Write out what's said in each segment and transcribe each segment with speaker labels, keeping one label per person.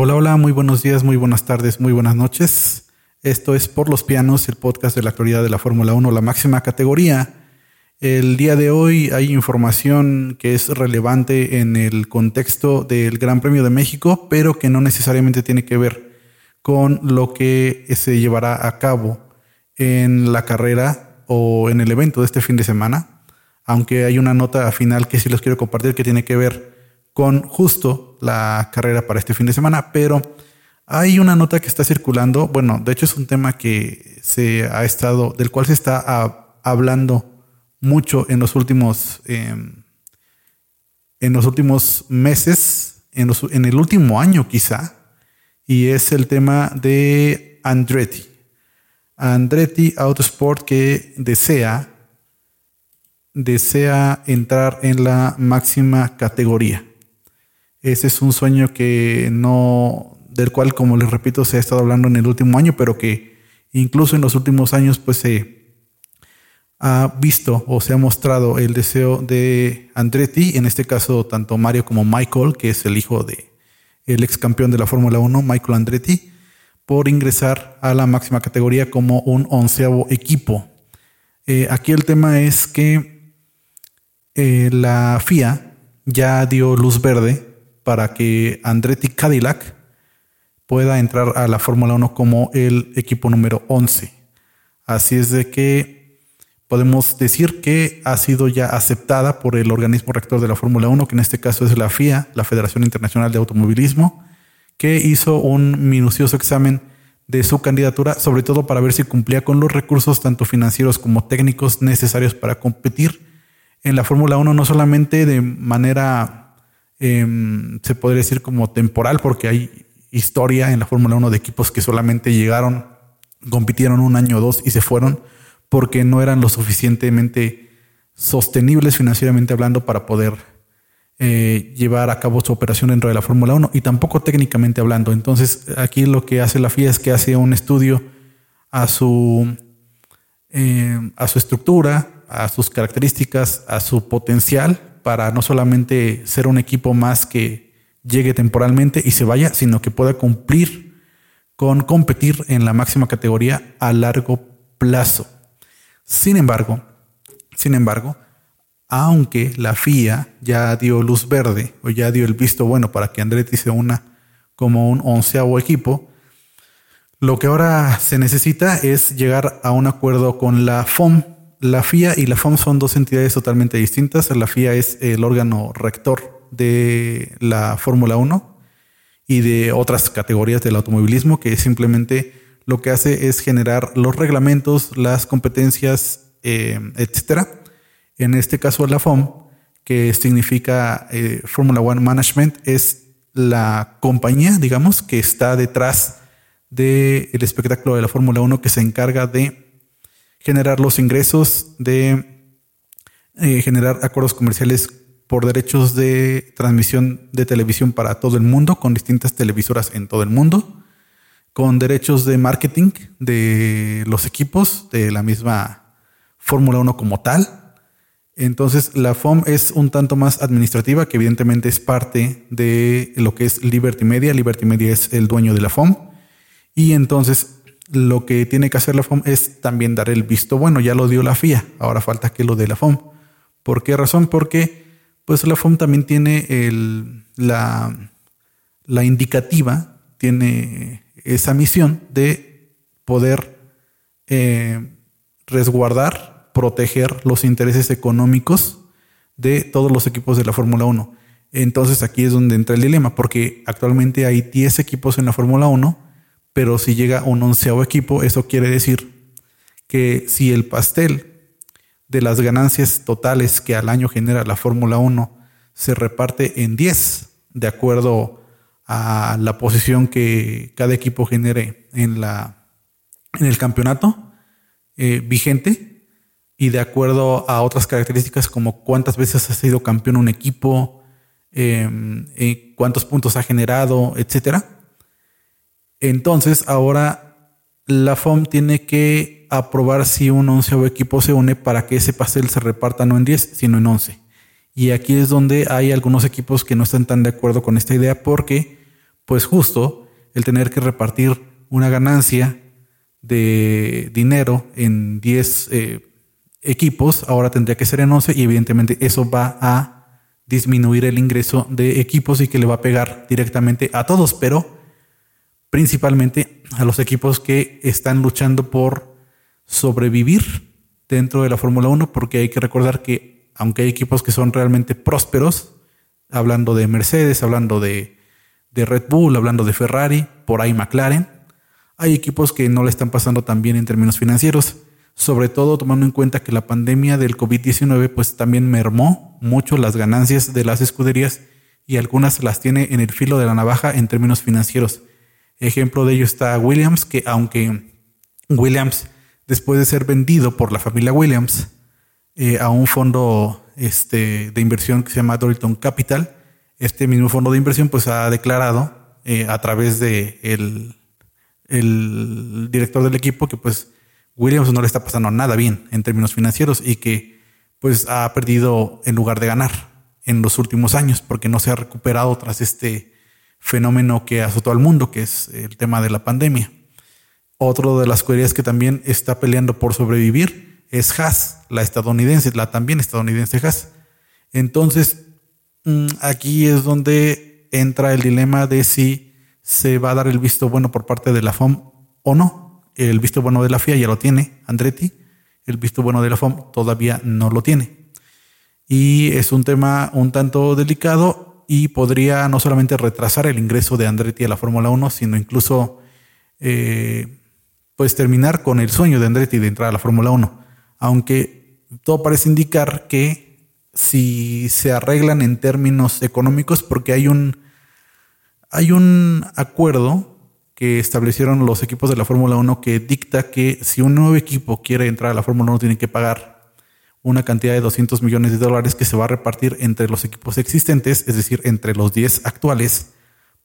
Speaker 1: Hola, hola, muy buenos días, muy buenas tardes, muy buenas noches. Esto es Por los Pianos, el podcast de la actualidad de la Fórmula 1, la máxima categoría. El día de hoy hay información que es relevante en el contexto del Gran Premio de México, pero que no necesariamente tiene que ver con lo que se llevará a cabo en la carrera o en el evento de este fin de semana. Aunque hay una nota final que sí los quiero compartir que tiene que ver con justo la carrera para este fin de semana, pero hay una nota que está circulando, bueno, de hecho es un tema que se ha estado, del cual se está hablando mucho en los últimos, em, en los últimos meses, en, en el último año quizá, y es el tema de Andretti. Andretti Autosport que desea, desea entrar en la máxima categoría. Ese es un sueño que no, del cual, como les repito, se ha estado hablando en el último año, pero que incluso en los últimos años, pues se ha visto o se ha mostrado el deseo de Andretti, en este caso tanto Mario como Michael, que es el hijo de el ex campeón de la Fórmula 1, Michael Andretti, por ingresar a la máxima categoría como un onceavo equipo. Eh, aquí el tema es que eh, la FIA ya dio luz verde para que Andretti Cadillac pueda entrar a la Fórmula 1 como el equipo número 11. Así es de que podemos decir que ha sido ya aceptada por el organismo rector de la Fórmula 1, que en este caso es la FIA, la Federación Internacional de Automovilismo, que hizo un minucioso examen de su candidatura, sobre todo para ver si cumplía con los recursos tanto financieros como técnicos necesarios para competir en la Fórmula 1, no solamente de manera, em, se podría decir como temporal, porque hay historia en la Fórmula 1 de equipos que solamente llegaron, compitieron un año o dos y se fueron, porque no eran lo suficientemente sostenibles financieramente hablando para poder eh, llevar a cabo su operación dentro de la Fórmula 1 y tampoco técnicamente hablando. Entonces aquí lo que hace la FIA es que hace un estudio a su, eh, a su estructura, a sus características, a su potencial para no solamente ser un equipo más que llegue temporalmente y se vaya, sino que pueda cumplir con competir en la máxima categoría a largo plazo. Sin embargo, sin embargo, aunque la FIA ya dio luz verde o ya dio el visto bueno para que Andretti se una como un onceavo equipo, lo que ahora se necesita es llegar a un acuerdo con la FOM. La FIA y la FOM son dos entidades totalmente distintas. La FIA es el órgano rector de la Fórmula 1 y de otras categorías del automovilismo que simplemente lo que hace es generar los reglamentos, las competencias, eh, etcétera. En este caso, la FOM, que significa eh, Formula One Management, es la compañía, digamos, que está detrás del espectáculo de la Fórmula 1 que se encarga de generar los ingresos, de eh, generar acuerdos comerciales por derechos de transmisión de televisión para todo el mundo, con distintas televisoras en todo el mundo con derechos de marketing de los equipos de la misma Fórmula 1 como tal. Entonces la FOM es un tanto más administrativa, que evidentemente es parte de lo que es Liberty Media. Liberty Media es el dueño de la FOM. Y entonces lo que tiene que hacer la FOM es también dar el visto bueno. Ya lo dio la FIA, ahora falta que lo dé la FOM. ¿Por qué razón? Porque pues la FOM también tiene la, la indicativa, tiene esa misión de poder eh, resguardar, proteger los intereses económicos de todos los equipos de la Fórmula 1. Entonces aquí es donde entra el dilema, porque actualmente hay 10 equipos en la Fórmula 1, pero si llega un onceavo equipo, eso quiere decir que si el pastel de las ganancias totales que al año genera la Fórmula 1 se reparte en 10, de acuerdo a la posición que cada equipo genere en, la, en el campeonato eh, vigente y de acuerdo a otras características como cuántas veces ha sido campeón un equipo, em, eh, cuántos puntos ha generado, etcétera. Entonces ahora la FOM tiene que aprobar si un onceavo equipo se une para que ese pastel se reparta no en 10, sino en 11. Y aquí es donde hay algunos equipos que no están tan de acuerdo con esta idea porque pues justo el tener que repartir una ganancia de dinero en 10 eh, equipos, ahora tendría que ser en 11 y evidentemente eso va a disminuir el ingreso de equipos y que le va a pegar directamente a todos, pero principalmente a los equipos que están luchando por sobrevivir dentro de la Fórmula 1, porque hay que recordar que aunque hay equipos que son realmente prósperos, hablando de Mercedes, hablando de, de Red Bull, hablando de Ferrari, por ahí McLaren, hay equipos que no le están pasando tan bien en términos financieros, sobre todo tomando en cuenta que la pandemia del COVID-19 pues también mermó mucho las ganancias de las escuderías y algunas las tiene en el filo de la navaja en términos financieros. Ejemplo de ello está Williams, que aunque Williams, después de ser vendido por la familia Williams eh, a un fondo este, de inversión que se llama Dorilton Capital, este mismo fondo de inversión pues ha declarado eh, a través de el, el director del equipo que pues Williams no le está pasando nada bien en términos financieros y que pues ha perdido en lugar de ganar en los últimos años porque no se ha recuperado tras este fenómeno que azotó al mundo, que es el tema de la pandemia. Otro de las escuderías que también está peleando por sobrevivir es Haas, la estadounidense, la también estadounidense Haas. Entonces, mm, aquí es donde entra el dilema de si se va a dar el visto bueno por parte de la FOM o no. El visto bueno de la FIA ya lo tiene Andretti, el visto bueno de la FOM todavía no lo tiene. Y es un tema un tanto delicado y podría no solamente retrasar el ingreso de Andretti a la Fórmula 1, sino incluso eh, pues terminar con el sueño de Andretti de entrar a la Fórmula 1. Aunque todo parece indicar que si se arreglan en términos económicos, porque hay un, hay un acuerdo que establecieron los equipos de la Fórmula 1 que dicta que si un nuevo equipo quiere entrar a la Fórmula 1 tiene que pagar una cantidad de 200 millones de dólares que se va a repartir entre los equipos existentes, es decir, entre los 10 actuales,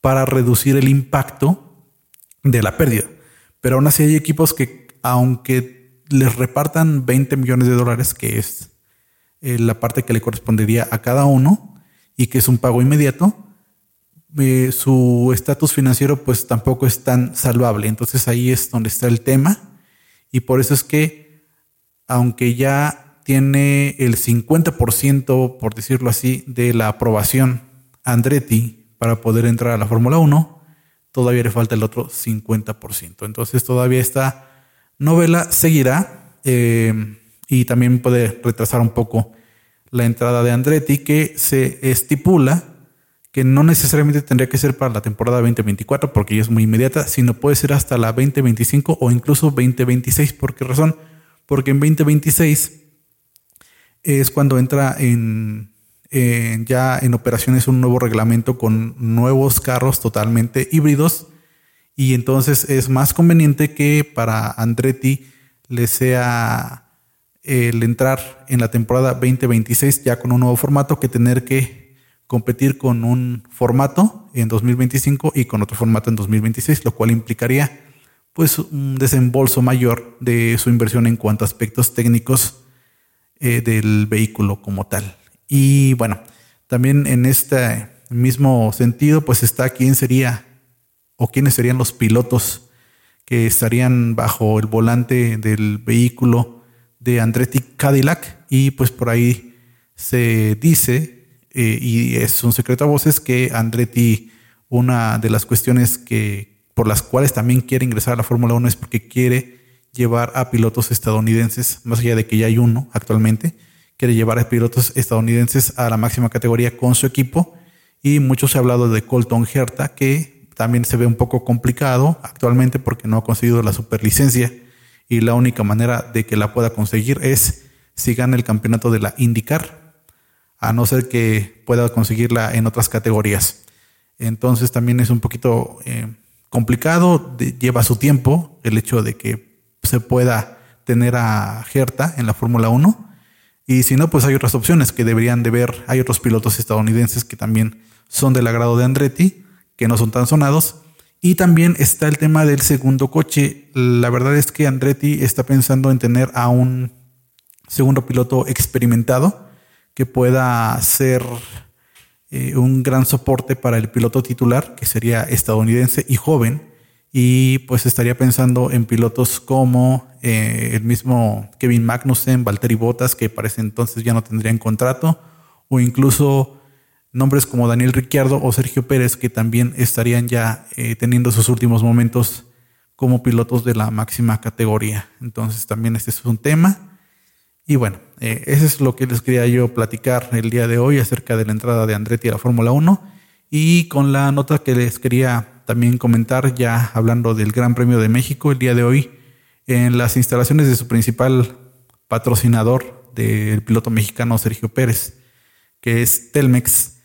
Speaker 1: para reducir el impacto de la pérdida. Pero aún así hay equipos que, aunque les repartan 20 millones de dólares, que es eh, la parte que le correspondería a cada uno y que es un pago inmediato, eh, su estatus financiero pues tampoco es tan salvable. Entonces ahí es donde está el tema y por eso es que, aunque ya tiene el 50%, por decirlo así, de la aprobación Andretti para poder entrar a la Fórmula 1, todavía le falta el otro 50%. Entonces todavía esta novela seguirá eh, y también puede retrasar un poco la entrada de Andretti que se estipula que no necesariamente tendría que ser para la temporada 2024 porque ya es muy inmediata, sino puede ser hasta la 2025 o incluso 2026. ¿Por qué razón? Porque en 2026 es cuando entra en, ya en operaciones un nuevo reglamento con nuevos carros totalmente híbridos. Y entonces es más conveniente que para Andretti le sea el entrar en la temporada 2026 ya con un nuevo formato que tener que competir con un formato en 2025 y con otro formato en 2026, lo cual implicaría pues un desembolso mayor de su inversión en cuanto a aspectos técnicos eh, del vehículo como tal. Y bueno, también en este mismo sentido, pues está quién sería o quiénes serían los pilotos que estarían bajo el volante del vehículo de Andretti Cadillac y pues por ahí se dice eh, y es un secreto a voces que Andretti una de las cuestiones que por las cuales también quiere ingresar a la Fórmula 1 es porque quiere llevar a pilotos estadounidenses, más allá de que ya hay uno actualmente, quiere llevar a pilotos estadounidenses a la máxima categoría con su equipo. Y mucho se ha hablado de Colton Herta, que también se ve un poco complicado actualmente porque no ha conseguido la superlicencia y la única manera de que la pueda conseguir es si gana el campeonato de la IndyCar, a no ser que pueda conseguirla en otras categorías. Entonces también es un poquito eh, complicado, lleva su tiempo el hecho de que se pueda tener a Herta en la Fórmula 1. Y si no, pues hay otras opciones que deberían de ver. Hay otros pilotos estadounidenses que también son del agrado de Andretti, que no son tan sonados. Y también está el tema del segundo coche. La verdad es que Andretti está pensando en tener a un segundo piloto experimentado que pueda ser eh, un gran soporte para el piloto titular, que sería estadounidense y joven, y pues estaría pensando en pilotos como eh, el mismo Kevin Magnussen, Valtteri Bottas, que parece entonces ya no tendrían contrato, o incluso nombres como Daniel Ricciardo o Sergio Pérez, que también estarían ya eh, teniendo sus últimos momentos como pilotos de la máxima categoría. Entonces también este es un tema. Y bueno, eh, eso es lo que les quería yo platicar el día de hoy acerca de la entrada de Andretti a la Fórmula 1 y con la nota que les quería también comentar ya hablando del Gran Premio de México el día de hoy en las instalaciones de su principal patrocinador del piloto mexicano Sergio Pérez, que es Telmex.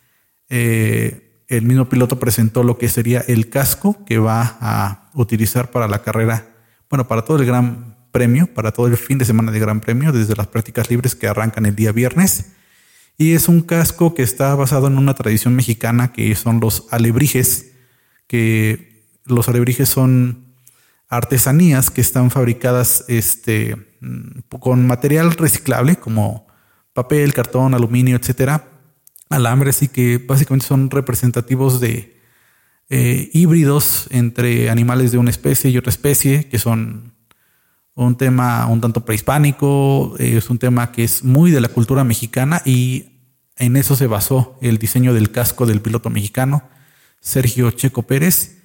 Speaker 1: Eh, el mismo piloto presentó lo que sería el casco que va a utilizar para la carrera, bueno, para todo el Gran Premio, para todo el fin de semana de Gran Premio, desde las prácticas libres que arrancan el día viernes. Y es un casco que está basado en una tradición mexicana que son los alebrijes, que los alebrijes son artesanías que están fabricadas este, con material reciclable como papel, cartón, aluminio, etcétera, alambres y que básicamente son representativos de eh, híbridos entre animales de una especie y otra especie, que son un tema un tanto prehispánico, es un tema que es muy de la cultura mexicana y en eso se basó el diseño del casco del piloto mexicano Sergio Checo Pérez,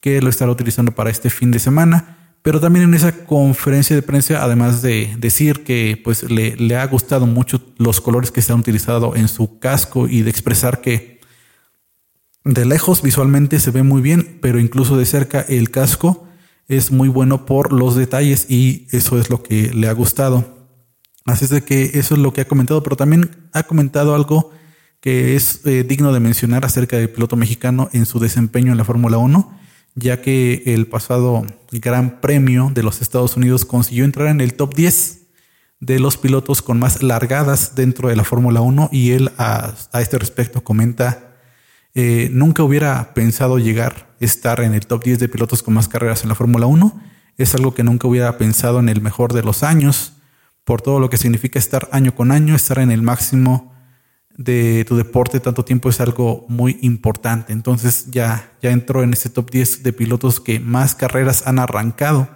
Speaker 1: que lo estará utilizando para este fin de semana. Pero también en esa conferencia de prensa, además de decir que pues, le, le ha gustado mucho los colores que se han utilizado en su casco y de expresar que de lejos visualmente se ve muy bien, pero incluso de cerca el casco es muy bueno por los detalles y eso es lo que le ha gustado. Así es de que eso es lo que ha comentado, pero también ha comentado algo que es eh, digno de mencionar acerca del piloto mexicano en su desempeño en la Fórmula 1, ya que el pasado Gran Premio de los Estados Unidos consiguió entrar en el top 10 de los pilotos con más largadas dentro de la Fórmula 1 y él a, este respecto comenta, eh, nunca hubiera pensado llegar estar en el top 10 de pilotos con más carreras en la Fórmula 1, es algo que nunca hubiera pensado en el mejor de los años, por todo lo que significa estar año con año, estar en el máximo de tu deporte tanto tiempo es algo muy importante. Entonces ya, ya entró en ese top 10 de pilotos que más carreras han arrancado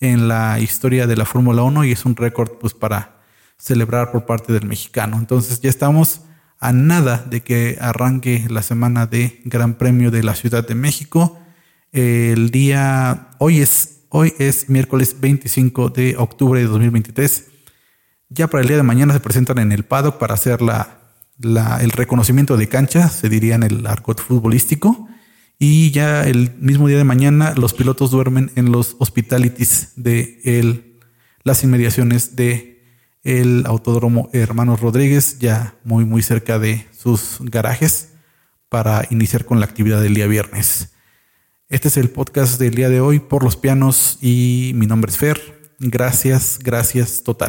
Speaker 1: en la historia de la Fórmula 1 y es un récord pues para celebrar por parte del mexicano. Entonces ya estamos a nada de que arranque la semana de Gran Premio de la Ciudad de México. El día, hoy es, hoy es miércoles 25 de octubre de 2023. Ya para el día de mañana se presentan en el paddock para hacer el reconocimiento de cancha, se diría en el argot futbolístico, y ya el mismo día de mañana los pilotos duermen en los hospitalities de el, las inmediaciones de el Autódromo Hermanos Rodríguez, ya muy muy cerca de sus garajes, para iniciar con la actividad del día viernes. Este es el podcast del día de hoy por los pianos y mi nombre es Fer. Gracias, gracias total.